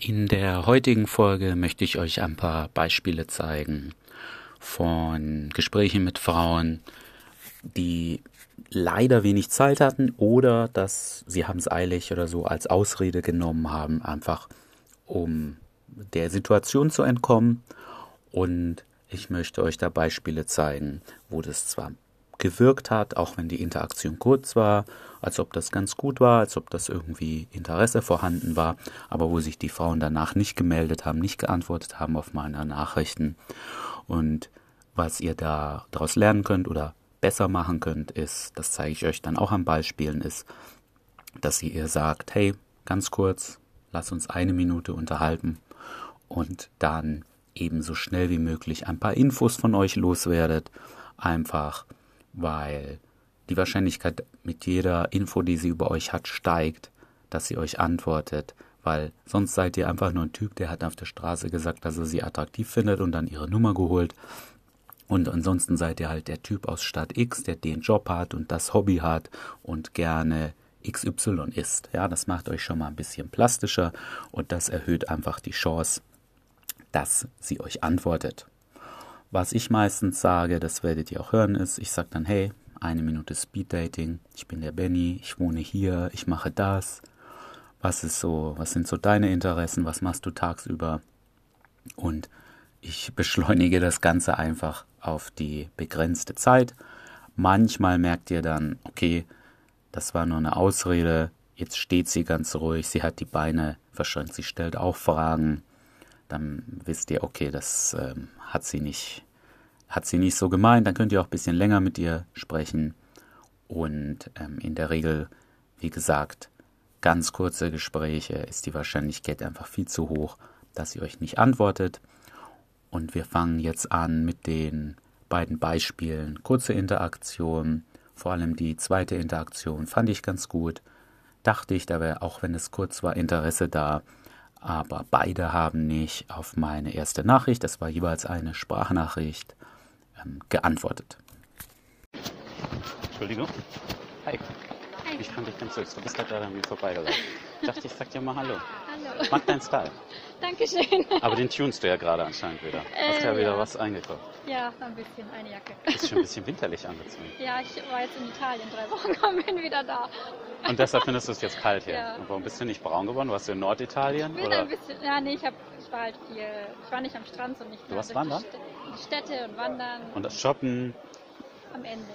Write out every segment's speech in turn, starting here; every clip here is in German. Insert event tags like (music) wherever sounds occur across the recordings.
In der heutigen Folge möchte ich euch ein paar Beispiele zeigen von Gesprächen mit Frauen, die leider wenig Zeit hatten oder dass sie haben es eilig oder so als Ausrede genommen haben, einfach um der Situation zu entkommen. Und ich möchte euch da Beispiele zeigen, wo das zwar gewirkt hat, auch wenn die Interaktion kurz war, als ob das ganz gut war, als ob das irgendwie Interesse vorhanden war, aber wo sich die Frauen danach nicht gemeldet haben, nicht geantwortet haben auf meine Nachrichten. Und was ihr da daraus lernen könnt oder besser machen könnt, ist, das zeige ich euch dann auch an Beispielen, ist, dass ihr sagt, hey, ganz kurz, lass uns eine Minute unterhalten und dann eben so schnell wie möglich ein paar Infos von euch loswerdet, einfach weil die Wahrscheinlichkeit mit jeder Info, die sie über euch hat, steigt, dass sie euch antwortet, weil sonst seid ihr einfach nur ein Typ, der hat auf der Straße gesagt, dass er sie attraktiv findet und dann ihre Nummer geholt. Und ansonsten seid ihr halt der Typ aus Stadt X, der den Job hat und das Hobby hat und gerne XY ist. Ja, das macht euch schon mal ein bisschen plastischer und das erhöht einfach die Chance, dass sie euch antwortet. Was ich meistens sage, das werdet ihr auch hören, ist, ich sage dann, hey, eine Minute Speed Dating, ich bin der Benny, ich wohne hier, ich mache das. Was ist so, was sind so deine Interessen, was machst du tagsüber? Und ich (laughs) beschleunige das Ganze einfach auf die begrenzte Zeit. Manchmal merkt ihr dann, okay, das war nur eine Ausrede, jetzt steht sie ganz ruhig, sie hat die Beine verschränkt, sie stellt auch Fragen dann wisst ihr, okay, das ähm, hat sie nicht, hat sie nicht so gemeint. Dann könnt ihr auch ein bisschen länger mit ihr sprechen. Und ähm, in der Regel, wie gesagt, ganz kurze Gespräche ist die Wahrscheinlichkeit einfach viel zu hoch, dass sie euch nicht antwortet. Und wir fangen jetzt an mit den beiden Beispielen. Kurze Interaktion, vor allem die zweite Interaktion fand ich ganz gut. Dachte ich, da wäre, auch wenn es kurz war, Interesse da aber beide haben nicht auf meine erste Nachricht, das war jeweils eine Sprachnachricht, geantwortet. Entschuldigung. Hi. Hi. Ich fand dich ganz süß. Du bist da gerade an mir vorbeigelaufen. (laughs) Ich dachte, ich sag dir mal Hallo. Hallo. Ich mag deinen Style. Dankeschön. Aber den tunst du ja gerade anscheinend wieder. Hast Äh, ja wieder ja. was eingekauft. Ja, ein bisschen, eine Jacke. Bist schon ein bisschen winterlich angezogen. Ja, ich war jetzt in Italien drei Wochen (laughs) und bin wieder da. Und deshalb findest du es jetzt kalt hier. Ja. Und warum bist du nicht braun geworden? Warst du in Norditalien? Ich bin Oder? ein bisschen, ja, nee, ich, hab, ich war halt viel, ich war nicht am Strand, sondern ich Du war warst wandern? Die, Städte, und wandern Und das Shoppen? am Ende.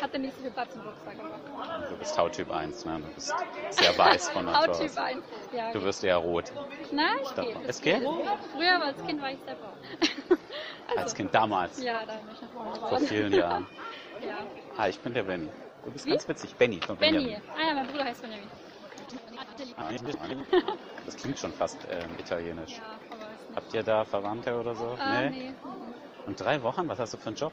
Hatte nicht so viel Platz im Rucksack. aber- Du bist Hauttyp 1, ne? Du bist sehr weiß von Natur (laughs) Hauttyp aus. 1. Ja, Du wirst eher rot. Nein, ich gehe. es geht? Früher, als Kind war ich sehr braun. (laughs) also, Als Kind damals. Ja, da bin ich noch braun Vor vielen Jahren. (laughs) Ja. Hi, ich bin der Benny. Du bist Wie? ganz witzig. Benny von Benny. Benjamin. Ah ja, mein Bruder heißt Benjamin. Das klingt schon fast ähm, italienisch. Ja. Habt ihr da Verwandte oder so? Ah, nee. mhm. Und drei Wochen? Was hast du für einen Job?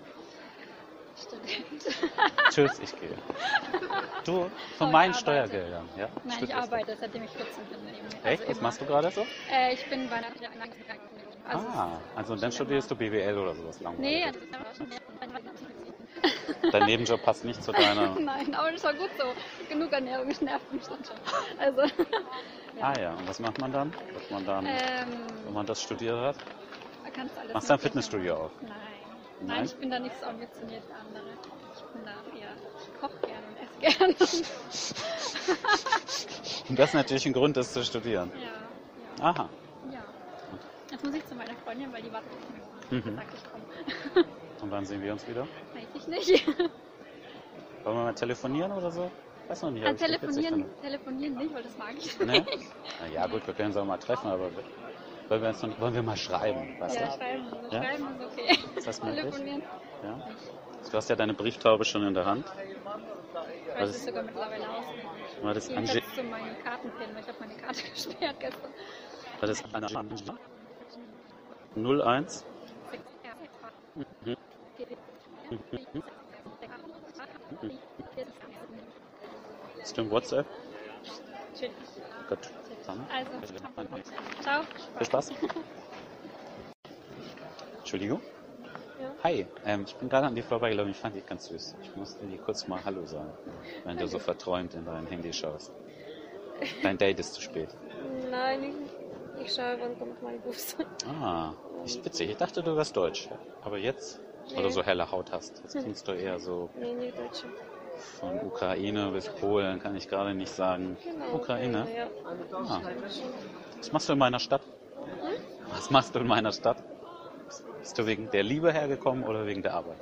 Student. (laughs) Tschüss, ich gehe. Du, von Oh, meinen ich. Steuergeldern, ja? Nein, ich Studierst du? arbeite, seitdem ich 14 bin. Eben. Echt? Also Was machst du gerade so? Äh, ich bin einer also ah, also dann studierst du BWL oder sowas Nee, langweilig. Dein Nebenjob passt nicht zu deiner... (laughs) Nein, aber das war gut so. Genug Ernährung nervt mich dann schon. Also, Ah ja, und was macht man dann? Dass man dann, ähm, wenn man das studiert hat? kannst alles Machst du ein Fitnessstudio auf? Nein. Nein? Nein, ich bin da nicht so ambitioniert wie andere. Ich bin da eher, ich koche gerne und esse gerne. Und das ist natürlich ein Grund, das zu studieren. ja, Aha. ja, ja. Jetzt muss ich zu meiner Freundin, weil die wartet auf mich. Mhm. Mhm. Sagt, ich komme. Und wann sehen wir uns wieder? Ich nicht. (laughs) Wollen wir mal telefonieren oder so? Weiß noch nicht. Bin witzig telefonieren, telefonieren nicht, weil das mag ich dann. nicht. Ne? Na ja, gut, wir können uns auch mal treffen, aber wollen wir, uns noch, wollen wir mal schreiben? Weißt Ja, du? schreiben, also Ja? schreiben ist okay. Ist das? Telefonieren. Ja? Du hast ja deine Brieftaube schon in der Hand. Ich weiß ist- es sogar mittlerweile aus. War das, Ange zu meinen Kartenpin, weil ich habe meine Karte (laughs) gesperrt gestern. war das Ange 01? Mhm. Ist du im WhatsApp? Tschüss. Gut. Dann. Also, ciao. Viel Spaß. Entschuldigung? Ja. Hi, ähm, ich bin gerade an dir vorbeigelaufen. Ich fand dich ganz süß. Ich musste dir kurz mal Hallo sagen, wenn du so verträumt in dein Handy schaust. Dein Date ist zu spät. Nein, ich, Ich schaue, wann kommt mein Bus. Ah, ist witzig. Ich dachte, du wärst deutsch. Aber jetzt, weil du Nee. so helle Haut hast, (laughs) jetzt klingst du eher so Nee, nicht Deutsche. von Ukraine bis Polen, kann ich gerade nicht sagen. Genau. Ukraine? Ja. Ah. Was machst du in meiner Stadt? Was machst du in meiner Stadt? Bist du wegen der Liebe hergekommen oder wegen der Arbeit?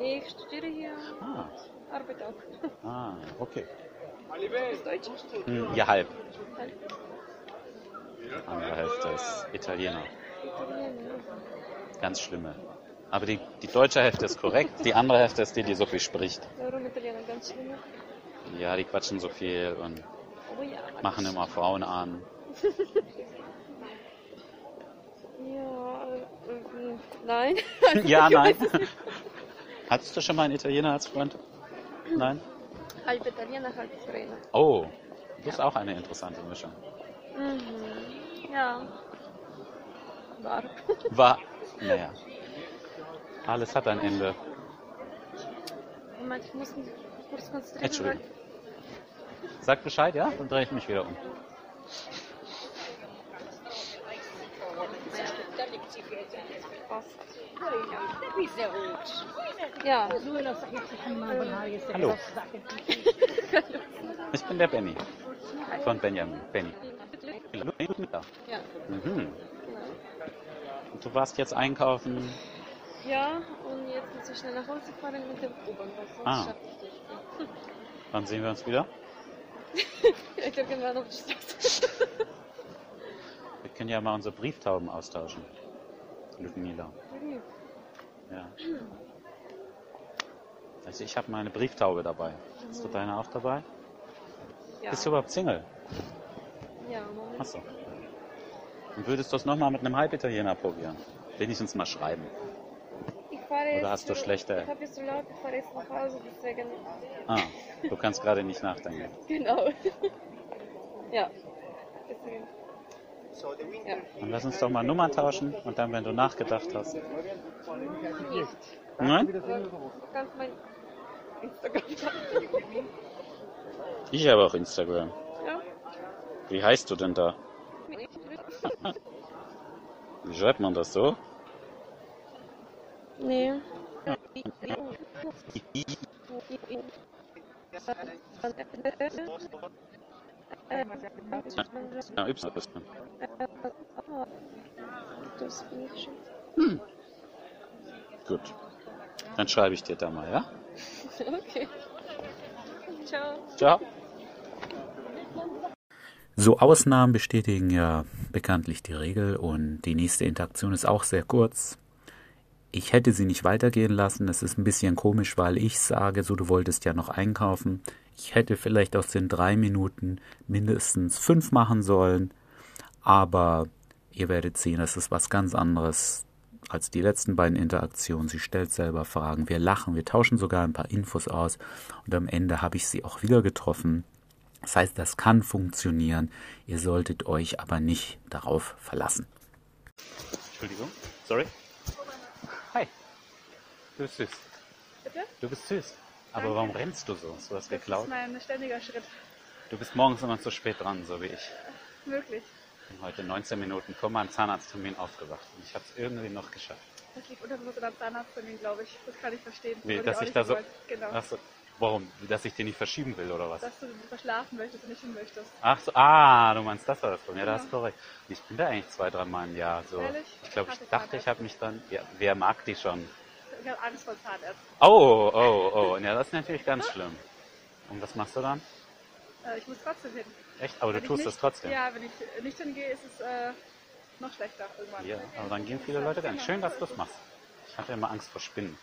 Ich studiere hier, Ah, arbeite auch. ah okay. Hm, ja, halb. Halb. Andere Hälfte ist Italiener. Italiener. Ganz schlimme. Aber die, die deutsche Hälfte ist korrekt, die andere Hälfte ist die, die so viel spricht. Warum Italiener ganz schlimm? Ja, die quatschen so viel und Oh ja. machen immer Frauen an. Ja, äh, nein. (laughs) Ja, nein. Hattest du schon mal einen Italiener als Freund? Nein? halb Italiener, halb Ukrainer. Oh, das ist auch eine interessante Mischung. Mhm. Ja. War. War, naja. Alles hat ein Ende. Moment, ich muss mich kurz konzentrieren. Entschuldigung. Sag Bescheid, ja? Dann drehe ich mich wieder um. Ja. Hallo. Ich bin der Benny. Von Benjamin. Benny. Ja. Mhm. Du warst jetzt einkaufen. Ja, und jetzt muss ich schnell nach Hause fahren mit dem U-Bahn, weil sonst Ah. schaff ich nicht. (laughs) Wann sehen wir uns wieder? Irgendwann auf die Straße. Wir können ja mal unsere Brieftauben austauschen. Ludmila. Ja. Also ich habe meine Brieftaube dabei. Hast du deine auch dabei? Ja. Bist du überhaupt Single? Ja, Moment. Achso. Und würdest du es nochmal mit einem Halbitaliener probieren? Wenigstens mal schreiben. Oder hast du schlechte- Ich habe jetzt so laut, ich fahre jetzt nach Hause, deswegen. Ah, du kannst gerade nicht nachdenken. (laughs) Genau. ja. Deswegen. Ja. Dann lass uns doch mal Nummern tauschen und dann, wenn du nachgedacht hast. Nein? Du kannst mein Instagram Ich habe auch Instagram. Ja. Wie heißt du denn da? Wie schreibt man das so? Nee. Ja, Y ist man. Schon. Gut. Dann schreibe ich dir da mal, ja? Okay. Ciao. Ciao. So Ausnahmen bestätigen ja bekanntlich die Regel und die nächste Interaktion ist auch sehr kurz. Ich hätte sie nicht weitergehen lassen. Das ist ein bisschen komisch, weil ich sage, so du wolltest ja noch einkaufen. Ich hätte vielleicht aus den drei Minuten mindestens fünf machen sollen, aber ihr werdet sehen, das ist was ganz anderes als die letzten beiden Interaktionen. Sie stellt selber Fragen, wir lachen, wir tauschen sogar ein paar Infos aus und am Ende habe ich sie auch wieder getroffen. Das heißt, das kann funktionieren. Ihr solltet euch aber nicht darauf verlassen. Entschuldigung. Sorry. Hi. Du bist süß. Bitte? Du bist süß. Aber warum rennst du so? Hast du Das geklaut? ist mein ständiger Schritt. Du bist morgens immer zu spät dran, so wie ich. Möglich. bin heute 19 Minuten vor meinem Zahnarzttermin aufgewacht. Und ich habe es irgendwie noch geschafft. Das liegt unterbewusst an Zahnarzttermin, glaube ich. Das kann ich verstehen. Wie, dass ich nicht da so. Genau. Ach so. Warum? Dass ich den nicht verschieben will oder was? Dass du verschlafen möchtest und nicht hin möchtest. Ach so, ah, du meinst das war das Problem. Ja, das ist korrekt. Ich bin da eigentlich zwei, drei Mal im Jahr so. Ehrlich? Ich glaube, ich dachte, ich habe mich dann. Ja, wer mag die schon? Ich habe Angst vor Zahnärzten. Oh, oh, oh. Ja, das ist natürlich ganz (laughs) schlimm. Und was machst du dann? Äh, ich muss trotzdem hin. Echt? Aber du Wenn ich tust nicht, das trotzdem. Ja, wenn ich nicht hingehe, ist es äh, noch schlechter irgendwann. Ja, aber dann gehen viele Leute ganz. Schön, dass du es machst. Ich hatte immer Angst vor Spinnen.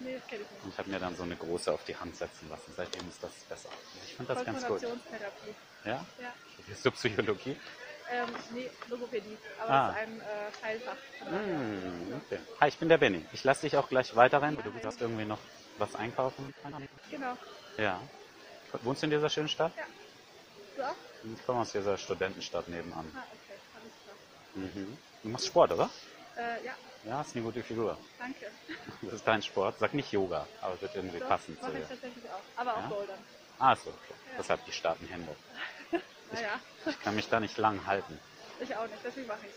Nee, das kenne ich nicht. Und ich habe mir dann so eine große auf die Hand setzen lassen. Seitdem ist das besser. Ich finde das ganz gut. Konfrontationstherapie. Ja? Ja. Studierst du Psychologie? Ähm, nee, Logopädie. Aber Ah. das ist ein äh, Teilfach. Hm, okay. Hi, ich bin der Benny. Ich lasse dich auch gleich weiterrennen. Du hast irgendwie noch was einkaufen. Genau. Ja. Wohnst du in dieser schönen Stadt? Du auch? Ich komme aus dieser Studentenstadt nebenan. Ah, okay. Alles klar. Mhm. Du machst Sport, oder? Äh, ja, Ja, ist eine gute Figur. danke. Das ist dein Sport. Sag nicht Yoga, aber es wird irgendwie Doch, passend zu mache ich dir. tatsächlich auch. Aber Ja? auch Bouldern. Ah, so. Okay. Deshalb die starken Hände. (laughs) Naja. Ich kann mich da nicht lang halten. Ich auch nicht, deswegen mache ich's.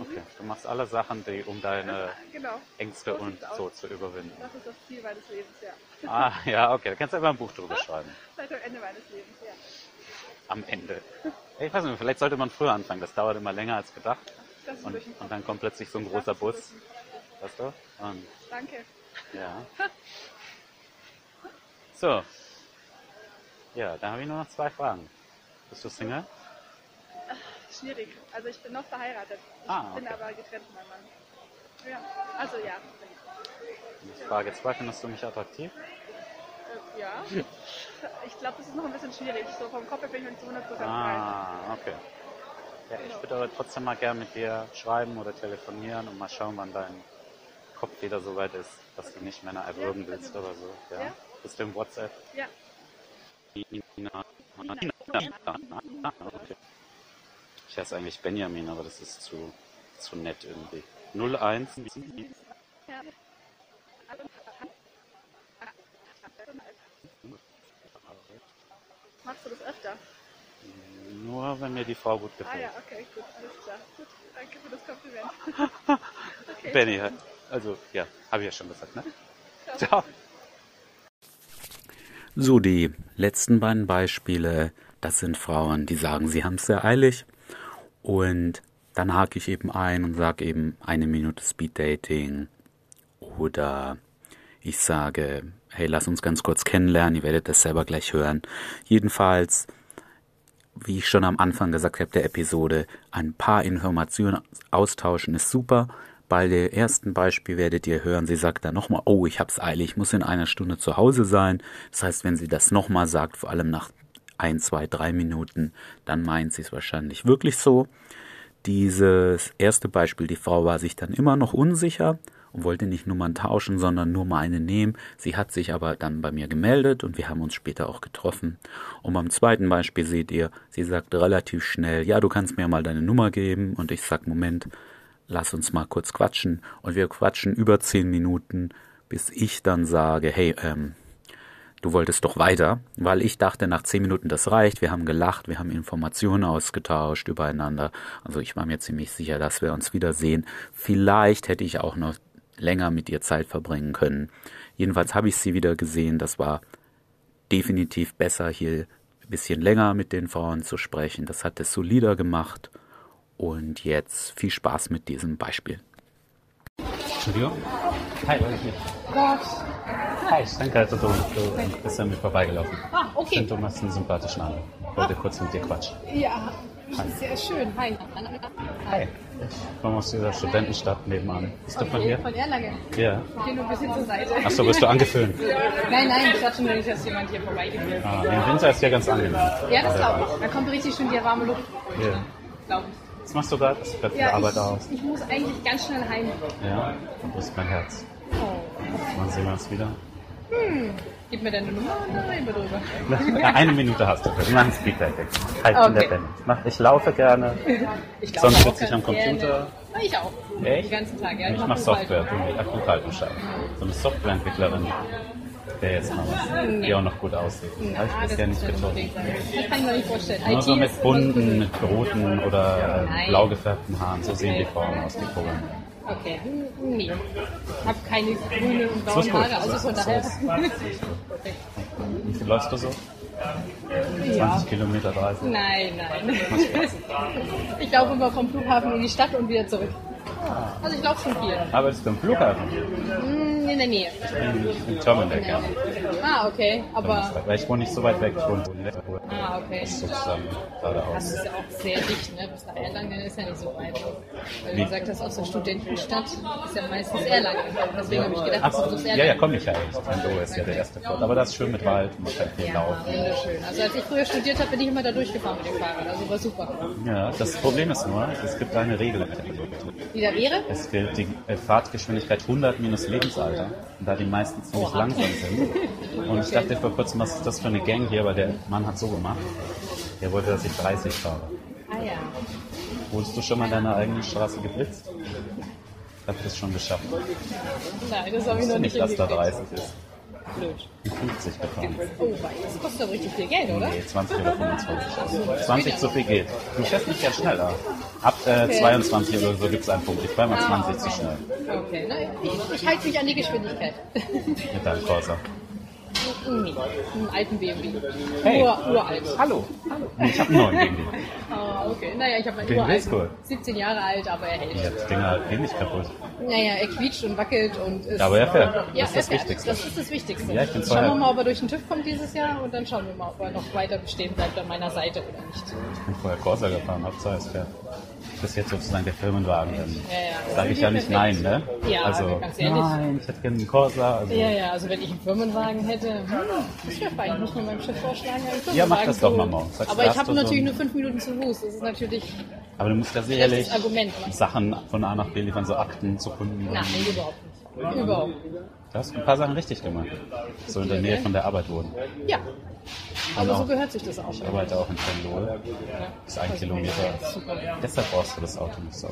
Okay. Du machst alle Sachen, die, um deine Genau. Ängste So und aus. so zu überwinden. Das ist das Ziel meines Lebens, ja. (laughs) Ah, ja, okay. Da kannst du einfach ein Buch drüber schreiben. (laughs) Seit am Ende meines Lebens, ja. Am Ende. Ich weiß nicht, vielleicht sollte man früher anfangen. Das dauert immer länger als gedacht. Und, und dann kommt plötzlich so ein großer Bus. Weißt du? Und, Danke. ja. (laughs) So. Ja, dann habe ich nur noch zwei Fragen. Bist du Single? Schwierig. Also ich bin noch verheiratet. Ich Ah, bin okay. aber getrennt von meinem Mann. Ja. Also ja. Frage zwei, findest du mich attraktiv? Äh, ja. (laughs) Ich glaube, das ist noch ein bisschen schwierig. So vom Kopf her bin ich nicht zu 100% frei. Ah, okay. Ja, ich würde aber trotzdem mal gerne mit dir schreiben oder telefonieren und mal schauen, wann dein Kopf wieder so weit ist, dass du nicht Männer erwürgen Ja, willst also- oder so. Ja? Ja. Bist du im WhatsApp? Ja. Nina. Okay. Ich heiße eigentlich Benjamin, aber das ist zu, zu nett irgendwie. 01. ja. Machst du das öfter? Nur wenn mir die Frau gut Ah gefällt. ja, okay, gut, alles klar. Gut, danke für das Kompliment. (laughs) Okay. Benny, also ja, habe ich ja schon gesagt, ne? Ciao. So, die letzten beiden Beispiele, das sind Frauen, die sagen, sie haben es sehr eilig. Und dann hake ich eben ein und sage eben eine Minute Speed Dating. Oder ich sage, hey, lass uns ganz kurz kennenlernen, ihr werdet das selber gleich hören. Jedenfalls, wie ich schon am Anfang gesagt habe der Episode, ein paar Informationen austauschen ist super. Bei dem ersten Beispiel werdet ihr hören, sie sagt dann nochmal, oh, ich hab's eilig, ich muss in einer Stunde zu Hause sein. Das heißt, wenn sie das nochmal sagt, vor allem nach ein, zwei, drei Minuten, dann meint sie es wahrscheinlich wirklich so. Dieses erste Beispiel, die Frau war sich dann immer noch unsicher und wollte nicht Nummern tauschen, sondern nur mal eine nehmen. Sie hat sich aber dann bei mir gemeldet und wir haben uns später auch getroffen. Und beim zweiten Beispiel seht ihr, sie sagt relativ schnell, ja, du kannst mir mal deine Nummer geben und ich sag, Moment, lass uns mal kurz quatschen. Und wir quatschen über zehn Minuten, bis ich dann sage, hey, ähm, du wolltest doch weiter, weil ich dachte, nach zehn Minuten das reicht. Wir haben gelacht, wir haben Informationen ausgetauscht übereinander. Also ich war mir ziemlich sicher, dass wir uns wiedersehen. Vielleicht hätte ich auch noch länger mit ihr Zeit verbringen können. Jedenfalls habe ich sie wieder gesehen. Das war definitiv besser, hier ein bisschen länger mit den Frauen zu sprechen. Das hat es solider gemacht. Und jetzt viel Spaß mit diesem Beispiel. Entschuldigung? Hi, war ich hier. Hi, danke, also du, du bist an mir vorbeigelaufen. Ah, Ich okay. finde, du machst einen sympathischen Eindruck. Ich wollte kurz mit dir quatschen. Ja, sehr schön. Hi. Hi. Ich komme aus dieser Studentenstadt nebenan. Bist du von Okay, hier? von Erlangen. Ja. Ich gehe nur ein bisschen zur Seite. Achso, bist du angeföhnt? Nein, nein, ich dachte nur nicht, dass jemand hier vorbeigeht. Ah, Im Winter ist ja ganz angenehm. Ja, das glaube ich. Da kommt richtig schön die warme Luft. Ja. Glaube ich. Was machst du gerade? Gerade viel Ja, Arbeit aus? ich, ich muss eigentlich ganz schnell heim. Ja. Wo ist mein Herz? Oh. Wann sehen wir uns wieder? Gib mir deine Nummer und dann reden wir drüber. (laughs) Ja, eine Minute hast du. Wir machen Speeddating. Halt in der Okay. Band. Ich, ich laufe gerne. (laughs) Ich glaube Sonst sitze ich am Computer. Gerne. Na, ich auch. Echt? Den ganzen Tag, ja. Ich mach mache Software, du Buchhaltung schreiben. So eine Softwareentwicklerin, der jetzt mal was, die auch noch gut aussieht. Habe ich das bisher nicht getroffen. Das kann ich mir nicht vorstellen. Nur so mit bunten, mit roten oder äh, Nein. blau gefärbten Haaren. So sehen die Frauen aus, die Programme. Okay, hm, nee. Ich habe keine grünen und blauen. Haare, also von daher. (laughs) Wie viel läufst du so? 20 Ja. Kilometer, 30? Nein, nein. (laughs) Ich laufe immer vom Flughafen in die Stadt und wieder zurück. Also ich laufe schon viel. Arbeitest du im Flughafen? Hm, in der Nähe. Im, im Terminal, ja. Ah, okay. Aber. Weil ich wohne nicht so weit weg. Ich wohne in Ah, okay. Das ist sozusagen Das geradeaus. ist ja auch sehr dicht, ne? Bis nach Erlangen ist ja nicht so weit. Weil du gesagt hast, aus der Studentenstadt ist ja meistens Erlangen. Deswegen habe ich gedacht, Ach, das ist aus ja, ja, komm ich ja. Mein ist ja der erste Fort. Aber das ist schön mit Wald, man kann viel Ja, laufen. wunderschön. Also als ich früher studiert habe, bin ich immer da durchgefahren mit dem Fahrrad. Also war super. Ja, das Problem ist nur, es gibt eine Regel. Wie da wäre? Es gilt die äh, Fahrtgeschwindigkeit 100 minus Lebensalter. Und da die meisten ziemlich Oha. langsam sind. (laughs) Und ich dachte vor kurzem, was ist das für eine Gang hier, weil der Mann hat so gemacht. Der wollte, dass ich 30 fahre. Ah ja. Wurdest du schon mal deine eigene Straße geblitzt? Ich habe das schon geschafft. Nein, das habe ich noch nicht, nicht dass da hingekriegt. 30 ist. blöd. 50 gefahren. Oh, das kostet aber richtig viel Geld, oder? Nee, 20 oder 25. 20 zu viel geht. Du fährst nicht ganz schneller. Ab äh, 22 oder so gibt es einen Punkt. Ich fahre mal 20 zu schnell Okay, na, ich, ich halte mich an die Geschwindigkeit. mit deinem Corsa. Nee, einen alten BMW. Hey. Ur, uralt. Hallo. Hallo. Ich habe einen neuen gegen (laughs) dich. Ah, okay. Naja, ich habe meinen BMW ist uralten. cool. 17 Jahre alt, aber er hält. Ja, das Ding halt gehen nicht kaputt. Naja, er quietscht und wackelt und ist. Aber er fährt. Ja, Das ist er das fährt. Wichtigste. Das ist das Wichtigste. Ja, ich bin Schauen wir mal, ob er durch den TÜV kommt dieses Jahr und dann schauen wir mal, ob er noch weiter bestehen bleibt an meiner Seite oder nicht. Ich bin vorher Corsa gefahren, Hauptsache es fährt. Das ist jetzt sozusagen der Firmenwagen. Dann ja. sage ich ja nicht nein, ne? Ja, also, ganz ehrlich. nein, ich hätte gerne einen Corsa. Also, Ja, ja, also wenn ich einen Firmenwagen hätte, hm, das wäre fein. Ich muss mir meinem Chef vorschlagen, einen Firmenwagen Ja, mach das doch mal morgen. Sagst Aber ich habe so natürlich ein- nur fünf Minuten zu Fuß. Das ist natürlich Aber du musst ja sicherlich. Sachen von A nach B liefern, so Akten zu Kunden. Nein, überhaupt nicht. Überhaupt. Du hast ein paar Sachen richtig gemacht. So in der Nähe von der Arbeit wohnen. Ja. Aber Genau. so gehört sich das auch. Ich arbeite auch in. Das ist ein Kilometer. Super. Deshalb brauchst du das Auto nicht so.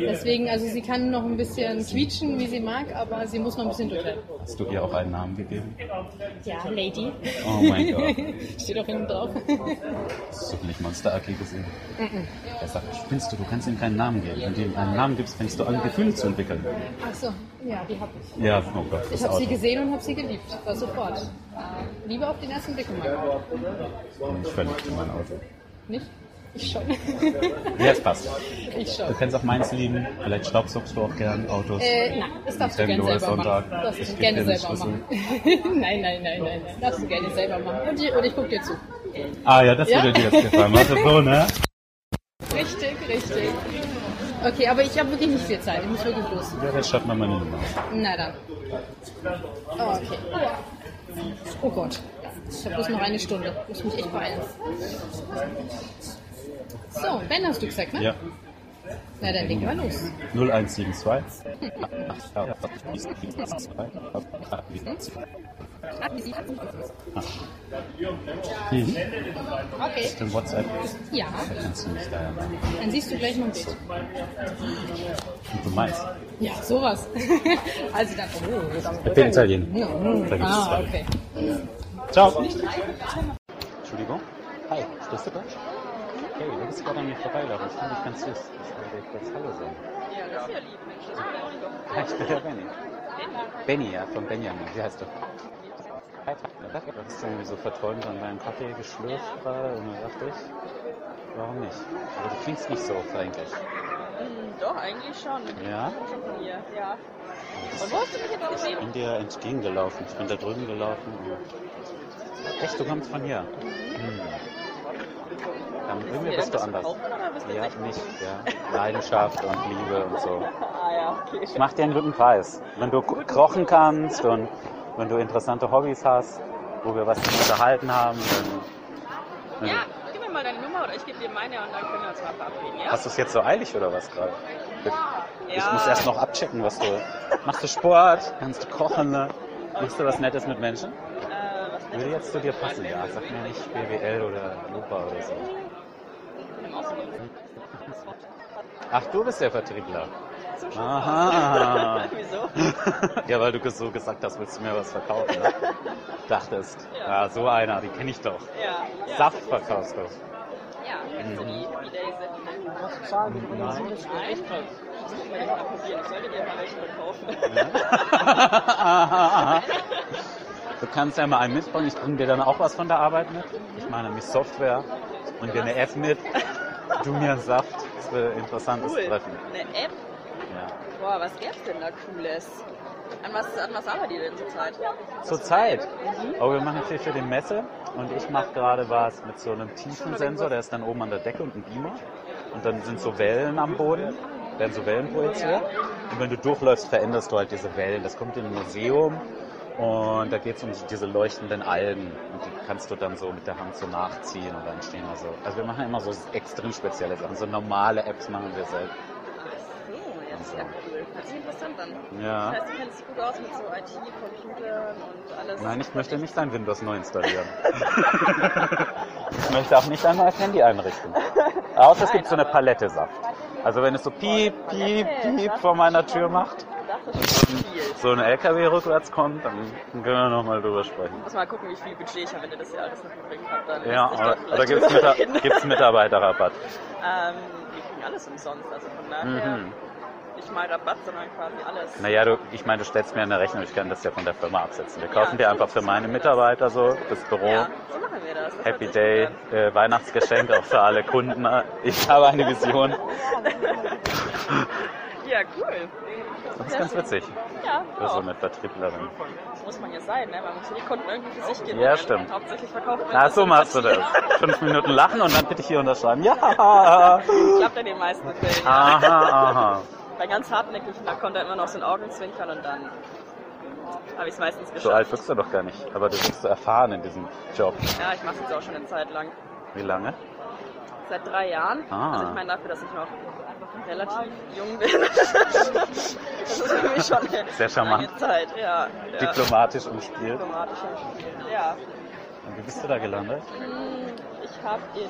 Deswegen, also sie kann noch ein bisschen quietschen, wie sie mag, aber sie muss noch ein bisschen durchhalten. Hast du ihr auch einen Namen gegeben? Ja, Lady. Oh mein Gott. (laughs) Steht auch hinten drauf. Hast du nicht Monster AG gesehen? Er sagt, spinnst du, du kannst ihm keinen Namen geben. Wenn du ihm einen Namen gibst, fängst du an, Gefühle zu entwickeln. Ach so, ja, die hab ich. Ja, oh Gott, Ich habe sie Auto. gesehen und habe sie geliebt. War sofort. Liebe auf den ersten Blick, Mann. Ich bin verliebt in mein Auto. Nicht? Ich schon. Ja, es passt. ich Du schon. kannst auch meins lieben. Vielleicht staubsaugst du auch gern Autos. Äh, nein, das darfst du gerne du selber Sonntag. machen. Das darfst du gerne selber machen. (laughs) nein, nein, nein, nein, nein. Darfst du gerne selber machen. Und ich, und ich guck dir zu. Ah ja, das Ja? würde dir jetzt gefallen. Warte so, ne? Richtig, richtig. Okay, aber ich habe wirklich nicht viel Zeit. Ich muss wirklich los. Ja, das schaffen wir mal nicht. Na dann. Oh, okay. Oh Gott. Ich habe bloß noch eine Stunde. Ich muss mich echt beeilen. So, Ben hast du gesagt, ne? Ja. Na dann legen wir los. 0172. Mhm. Okay. Ist denn WhatsApp? Ja, Kannst du mich da ja machen. dann siehst du gleich mein Bild. Und du meinst? Ja, sowas. (laughs) also dann. Oh, dann Ich bin Italiener. Ja, hm. Da gibt's Ah, zwei. okay. Ciao. Entschuldigung. Hi, sprichst du Deutsch? Hey, du bist gerade an mir vorbeigelaufen. Das fand ich ganz süß. Ich wollte dir kurz Hallo sagen. Ja, das ist ja lieb, bin ich ich bin der Benny. Benny, ja, von Benjamin. Wie heißt du? Hi, du bist irgendwie so verträumt an deinem Kaffee geschlürft gerade und dann dachte ich, warum nicht? Aber du klingst nicht so fränkisch. Hm, Doch, eigentlich schon. Ja? Schon von hier, ja. Und wo hast du mich jetzt Ich gesehen? bin dir entgegengelaufen. Ich bin da drüben gelaufen. Echt, du kommst von hier? Hm. Dann irgendwie bist du anders. Ja, nicht, ja. Leidenschaft und Liebe und so. (laughs) Ah ja, okay. Ich mach dir einen guten Preis. Wenn du ko- kochen kannst und wenn du interessante Hobbys hast, wo wir was zu unterhalten haben, dann. Ja, gib mir mal deine Nummer oder ich gebe dir meine und dann können wir uns mal verabreden, ja? Hast du es jetzt so eilig oder was gerade? Ich Ja. muss erst noch abchecken, was du. (laughs) Machst du Sport? Kannst du kochen? Ne? Machst du was Nettes mit Menschen? Äh, was Würde jetzt zu dir passen, ja. Sag mir nicht BWL oder Lupa oder so. Ach, du bist der Vertriebler. Aha. (laughs) Wieso? (laughs) ja, weil du so gesagt hast, willst du mir was verkaufen, ne? Dachtest. Ja, so einer, die kenne ich doch. Ja. ja. Saft verkaufst du. Ja, kennst du die, wie Daisy? Nein. Nein? Das muss man jetzt mal probieren. Ich sollte dir mal welche verkaufen. (laughs) Du kannst ja mal einen mitbringen. Ich bringe dir dann auch was von der Arbeit mit. Ich meine, nämlich Software. Ich bringe dir eine App mit. Du mir einen Saft. Das wird ein interessantes Cool. Treffen. Eine App? Ja. Boah, was gäb's denn da Cooles? An was, an was arbeitet ihr denn zurzeit? Zurzeit. Aber wir machen viel für die Messe und ich mache gerade was mit so einem Tiefensensor, der ist dann oben an der Decke und ein Beamer. Und dann sind so Wellen am Boden, werden so Wellen projiziert. Und wenn du durchläufst, veränderst du halt diese Wellen. Das kommt in ein Museum und da geht es um diese leuchtenden Algen. Und die kannst du dann so mit der Hand so nachziehen und dann entstehen da so. Also wir machen immer so extrem spezielle Sachen. So normale Apps machen wir selbst. So, ja, das ist ja cool. Hört sich interessant an. Ja. Das heißt, du kennst dich gut aus mit so IT, Computern und alles. Nein, ich möchte nicht dein Windows neu installieren. (laughs) ich möchte auch nicht dein neues Handy einrichten. Außer es gibt so eine Palette Saft. Also wenn es so piep, piep, piep vor meiner Tür macht, So ein LKW rückwärts kommt, dann können wir nochmal drüber sprechen. Muss mal gucken, wie viel Budget ich am Ende des Jahres noch übrig habe. Dann Ja, oder, gibt es Mita Mitarbeiterrabatt? Ähm, wir kriegen alles umsonst, also von daher Mhm. nicht mal Rabatt, sondern quasi alles. Naja, du, ich meine, du stellst mir eine Rechnung, ich kann das ja von der Firma absetzen. Wir Ja, kaufen dir einfach für meine das. Mitarbeiter so das Büro. Ja, so machen wir das. das Happy Day, äh, Weihnachtsgeschenk auch für alle Kunden. Ich habe eine Vision. (laughs) Ja, cool. Das ist ganz witzig. Ja, Für so eine Vertrieblerin. Das muss man ja sein, ne? Man muss ja die Kunden irgendwie für sich gewinnen. Ja, stimmt. Hauptsächlich verkaufen Na, das so machst du das. Fünf Minuten lachen und dann bitte ich hier unterschreiben. Ja. Klappt in den meisten Fällen. Aha, aha. Bei ganz hartnäckigen, da kommt er immer noch so ein Augenzwinkern und dann habe ich es meistens geschafft. So alt bist du doch gar nicht. Aber du bist so erfahren in diesem Job. Ja, ich mache es jetzt auch schon eine Zeit lang. Wie lange? Seit drei Jahren. Ah. Also ich meine dafür, dass ich noch relativ jung bin. (laughs) das ist für mich schon eine Sehr charmant. lange Zeit. Ja, ja. Diplomatisch umspielt. Diplomatisch im Spiel. Ja. Und wie bist du da gelandet? Hm, Ich habe in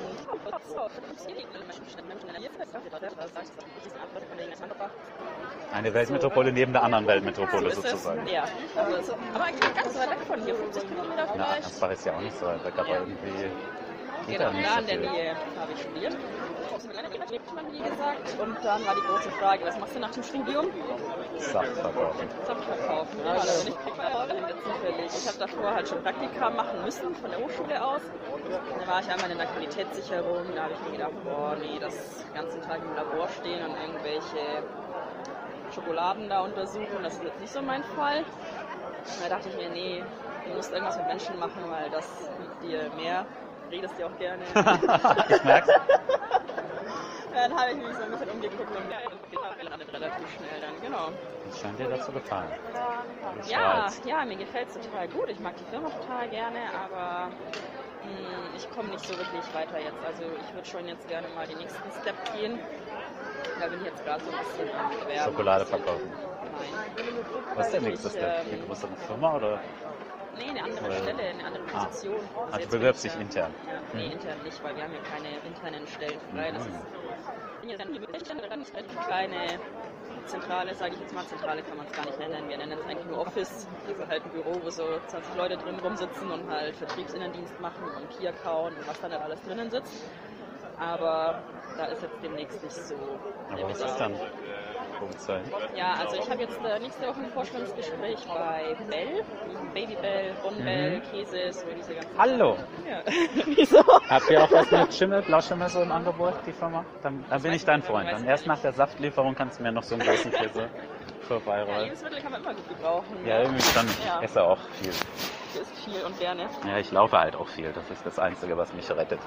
Eine Weltmetropole neben der anderen Weltmetropole So ist es. sozusagen. Ja. Also, es- aber eigentlich ganz weit weg von hier, 50 Kilometer Na, vielleicht. Ansbach ist ja auch nicht so weit weg, aber irgendwie geht Genau, da nicht so in der. Nähe habe ich studiert. Wie gesagt. Und dann war die große Frage, was machst du nach dem Studium? Saft verkaufen. Saft verkaufen. Ja, also nicht zufällig. Ich habe davor halt schon Praktika machen müssen von der Hochschule aus. Dann war ich einmal in der Qualitätssicherung. Da habe ich mir gedacht, boah, nee, das ganzen Tag im Labor stehen und irgendwelche Schokoladen da untersuchen, das ist jetzt nicht so mein Fall. Da dachte ich mir, nee, du musst irgendwas mit Menschen machen, weil das liegt dir mehr. Redest dir auch gerne. (laughs) ich merk's. (laughs) dann habe ich mich so ein bisschen umgeguckt und relativ schnell dann, genau. Das scheint dir dazu gefallen. Ja, ja, mir gefällt es total gut. Ich mag die Firma total gerne, aber mh, ich komme nicht so wirklich weiter jetzt. Also ich würde schon jetzt gerne mal den nächsten Step gehen. Da bin ich jetzt gerade so ein bisschen am Bewerben. Schokolade verkaufen. Nein. Was ist der nächste Step? ähm, Eine größere Firma oder? Nee, eine andere Oder- Stelle, eine andere Ah. Position. Also jetzt du bewirbst bin dich ich, intern. Ja, nee, intern nicht, weil wir haben ja keine internen Stellen frei. Das Mhm. ist eine kleine Zentrale, sage ich jetzt mal. Zentrale kann man es gar nicht nennen. Wir nennen es eigentlich nur Office. Also halt ein Büro, wo so 20 Leute drin rumsitzen und halt Vertriebsinnendienst machen und Key Account und was dann da alles drinnen sitzt. Aber da ist jetzt demnächst nicht so Aber was ist dann Punktzahl? Ja, also ich habe jetzt äh, nächste Woche ein Vorstellungsgespräch bei Bell, Babybell, Bonbell, Mhm. Käse, so diese ganzen Hallo! Ja. (laughs) Wieso? Habt ihr auch was mit Schimmel, Blauschimmel so im Angebot, die Firma? Dann, dann bin ich dein Freund. Dann erst nach der Saftlieferung kannst du mir noch so einen großen Käse Ja, vorbeirollen. Lebensmittel kann man immer gut gebrauchen. Ja, irgendwie schon. Ich Ja. esse auch viel. Das ist viel und gerne. Ja, ich laufe halt auch viel. Das ist das Einzige, was mich rettet.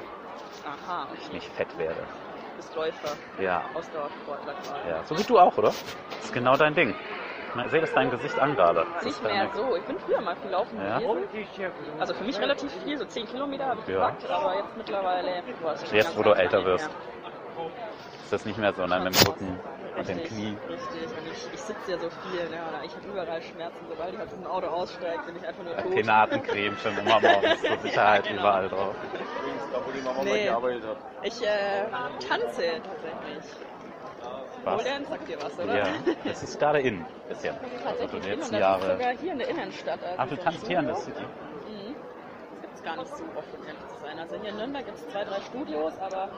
Aha, Ich nicht fett werde. Bist Läufer, Ja. Ausdauersportler quasi. Ja, so wie du auch, oder? Das ist genau dein Ding. Ich sehe das dein Gesicht an gerade. Das Nicht mehr so. Ich bin früher mal viel laufen Ja? gewesen. Also für mich relativ viel, so 10 Kilometer habe ich Ja. gepackt, aber jetzt mittlerweile. Boah, Jetzt, wo du älter wirst. Ist das nicht mehr so, nein, mit dem Rücken und dem Richtig, Knie. Richtig, und ich, ich sitze ja so viel, ne, und ich habe überall Schmerzen. Sobald ich aus dem Auto aussteige, bin ich einfach nur tot. Penatencreme schon immer morgens zur (laughs) Sicherheit Genau. überall drauf. Nee, ich äh, tanze tatsächlich. Was? Dance sagt dir was, oder? Ja, das ist gerade in, bisschen. Also Tatsächlich die in, letzten und das ist Jahre. sogar hier in der Innenstadt. Also Ach, du tanzt hier in der. City. Mhm. Das gibt es gar nicht so oft, um ehrlich zu sein. Also hier in Nürnberg gibt es zwei, drei Studios, aber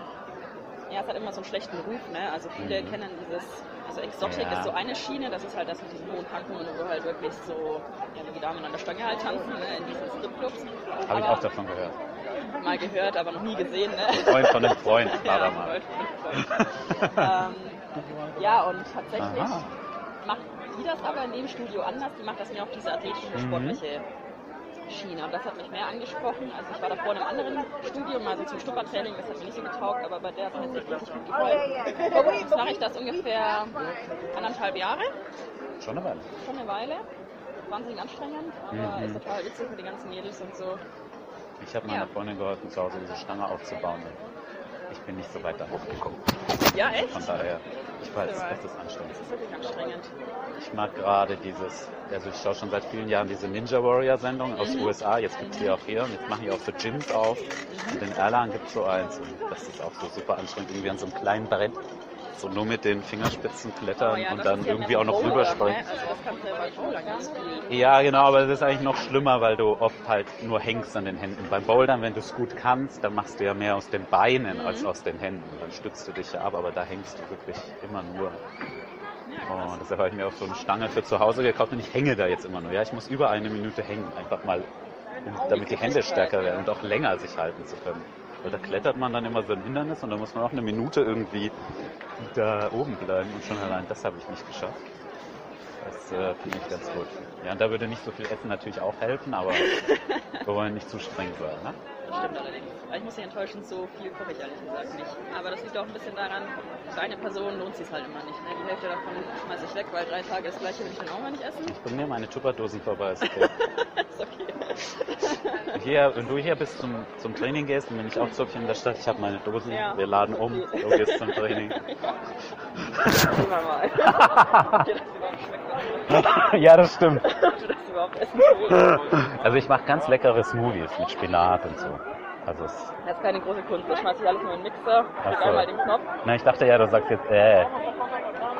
ja, es hat immer so einen schlechten Ruf, ne? Also viele Mhm. kennen dieses, also Exotic Ja. ist so eine Schiene, das ist halt das mit diesen hohen und wo halt wirklich so, ja, wie die Damen an der Stange halt tanzen, ne? In diesen Stripclubs. Habe ich auch davon gehört. Mal gehört, aber noch nie gesehen, ne? Freund von einem Freund (laughs) war da Ja, mal. (laughs) ähm, ja, und tatsächlich Aha. macht die das aber in dem Studio anders. Die macht das mehr auf diese athletische, Mhm. Und das hat mich mehr angesprochen. Also ich war davor in einem anderen Studium, also zum Stuppertraining, das hat mir nicht so getaugt, aber bei der hat mir jetzt richtig gut gefallen. Jetzt mache ich das ungefähr anderthalb Jahre, Schon eine Weile. schon eine Weile. Wahnsinnig anstrengend, aber Mhm. ist total witzig mit den ganzen Mädels und so. Ich habe meiner Ja. Freundin geholfen, zu Hause diese Stange aufzubauen. Ich bin nicht so weit da hochgekommen. Ja, echt? Von daher, ich weiß, es ist anstrengend. Das ist anstrengend. Ich mag gerade dieses, also ich schaue schon seit vielen Jahren diese Ninja Warrior Sendung aus Mhm. USA. Jetzt gibt es die auch hier und jetzt machen die auch so Gyms auf. Und in Erlangen gibt es so eins. Und das ist auch so super anstrengend, irgendwie an so einem kleinen Brett So nur mit den Fingerspitzen klettern Oh ja, und dann ja irgendwie auch noch rüberspringen. Ne? Also ja. Ja, genau, aber das ist eigentlich noch schlimmer, weil du oft halt nur hängst an den Händen. Beim Bouldern, wenn du es gut kannst, dann machst du ja mehr aus den Beinen als Mhm. aus den Händen. Dann stützt du dich ja ab, aber da hängst du wirklich immer nur. Oh, deshalb habe ich mir auch so eine Stange für zu Hause gekauft und ich hänge da jetzt immer nur. Ja, ich muss über eine Minute hängen, einfach mal, um, damit die Hände stärker werden und auch länger sich halten zu können. Weil da klettert man dann immer so ein Hindernis und da muss man auch eine Minute irgendwie da oben bleiben und schon allein das habe ich nicht geschafft. Das äh, finde ich ganz gut. Ja, und da würde nicht so viel Essen natürlich auch helfen, aber (laughs) wir wollen nicht zu streng sein. Ne? Das stimmt allerdings. Ich muss dich enttäuschen, so viel koche ich ehrlich gesagt nicht. Aber das liegt auch ein bisschen daran, für eine Person lohnt sich halt immer nicht. Ne? Die Hälfte davon schmeiße ich weg, weil drei Tage das gleiche will ich dann auch mal nicht essen. Ich bringe mir meine Tupperdosen vorbei. Ist okay. (laughs) ist okay. Hier, wenn du hier bis zum, zum Training gehst, dann bin ich auch so in der Stadt. Ich habe meine Dosen. Ja. Wir laden um. Okay. Du gehst zum Training. (laughs) (laughs) Sehen wir mal. Dir das ja, das stimmt. Also ich mache ganz leckere Smoothies mit Spinat und so. Also es, Das ist keine große Kunst. Das schmeiße ich alles nur in den Mixer, drücke so. einmal den Knopf. na, ich dachte ja, du sagst jetzt, äh.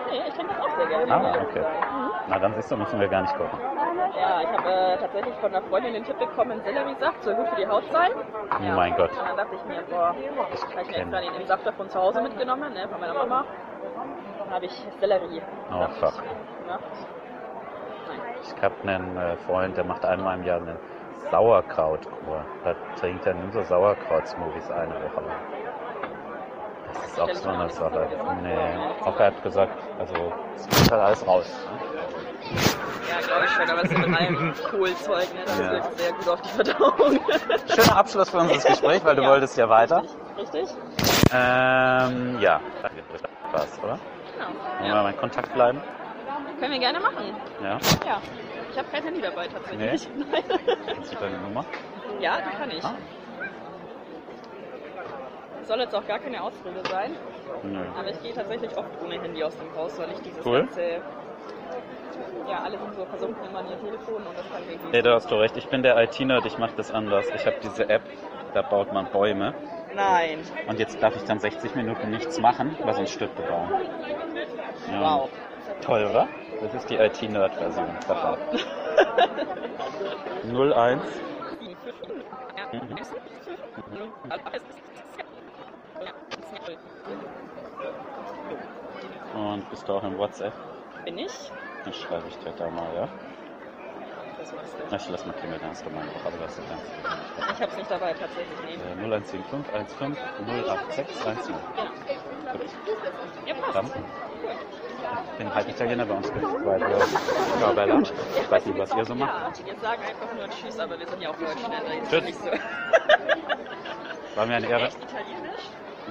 Nee, ich trinke das auch sehr gerne. Ah, okay. sagen. Na, dann siehst du, müssen wir gar nicht kochen. Ja, ich habe äh, tatsächlich von einer Freundin den Tipp bekommen, Selleriesaft soll gut für die Haut sein. Oh mein Gott. Und dann dachte ich mir, boah, Ich habe ich mir extra den, den Saft davon zu Hause mitgenommen, ne, von meiner Mama. Dann habe ich Sellerie. Oh, fuck. Ja. Ich habe einen äh, Freund, der macht einmal im Jahr eine Sauerkrautkur. Da trinkt er nur so Sauerkraut-Smoothies eine Woche lang. Das ist auch so eine Sache. Nee, auch er hat gesagt, also es kommt halt alles raus. Ja, glaube ich schon, aber es ist mit allem (laughs) Kohlzeug, ne? Das Ja. wirkt sehr gut auf die Verdauung. Schöner Abschluss für unser Gespräch, weil du Ja. wolltest ja weiter. Richtig? Ähm, ja, danke. Spaß, oder? Genau. Wollen wir mal in Kontakt bleiben? Können wir gerne machen. Ja. Ja. Ich habe kein Handy dabei tatsächlich. (laughs) Nein. Kennst du deine Nummer? Ja, die kann ich. Ah. Soll jetzt auch gar keine Ausrede sein, Nö. aber ich gehe tatsächlich oft ohne Handy aus dem Haus, weil ich dieses Cool. ganze. Ja, alle sind so versunken immer in ihr Telefon und das kann irgendwie. Nee, da hast du recht. Ich bin der IT-Nerd, ich mache das anders. Ich habe diese App, da baut man Bäume. Nein. Und jetzt darf ich dann 60 Minuten nichts machen, weil sonst stirbt der Baum. Ja. Wow. Toll, oder? Das ist die IT-Nerd-Version davon. (laughs) 01. Und bist du auch im WhatsApp? Bin ich? Dann schreibe ich dir da mal, ja? Das war's. Na, Ich lass mal hast du meine auch, aber das ist ja Ich hab's nicht dabei tatsächlich. Nee. äh, 0175 15 086 17. Ja, passt. Dann ich bin halt Italiener bei uns gibt weil wir Frau Bella. Ich weiß nicht, was ihr so macht. Wir sagen einfach nur Tschüss, aber wir sind ja auch Deutsch? Da ist Tschüss. nicht so. War mir eine Ehre. Italienisch?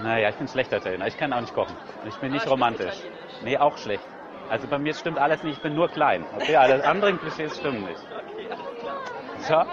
Naja, ich bin schlechter Italiener. Ich kann auch nicht kochen. Ich bin nicht romantisch. Nee, auch schlecht. Also bei mir stimmt alles nicht. Ich bin nur klein. Okay, alle anderen Klischees stimmen nicht. Ciao.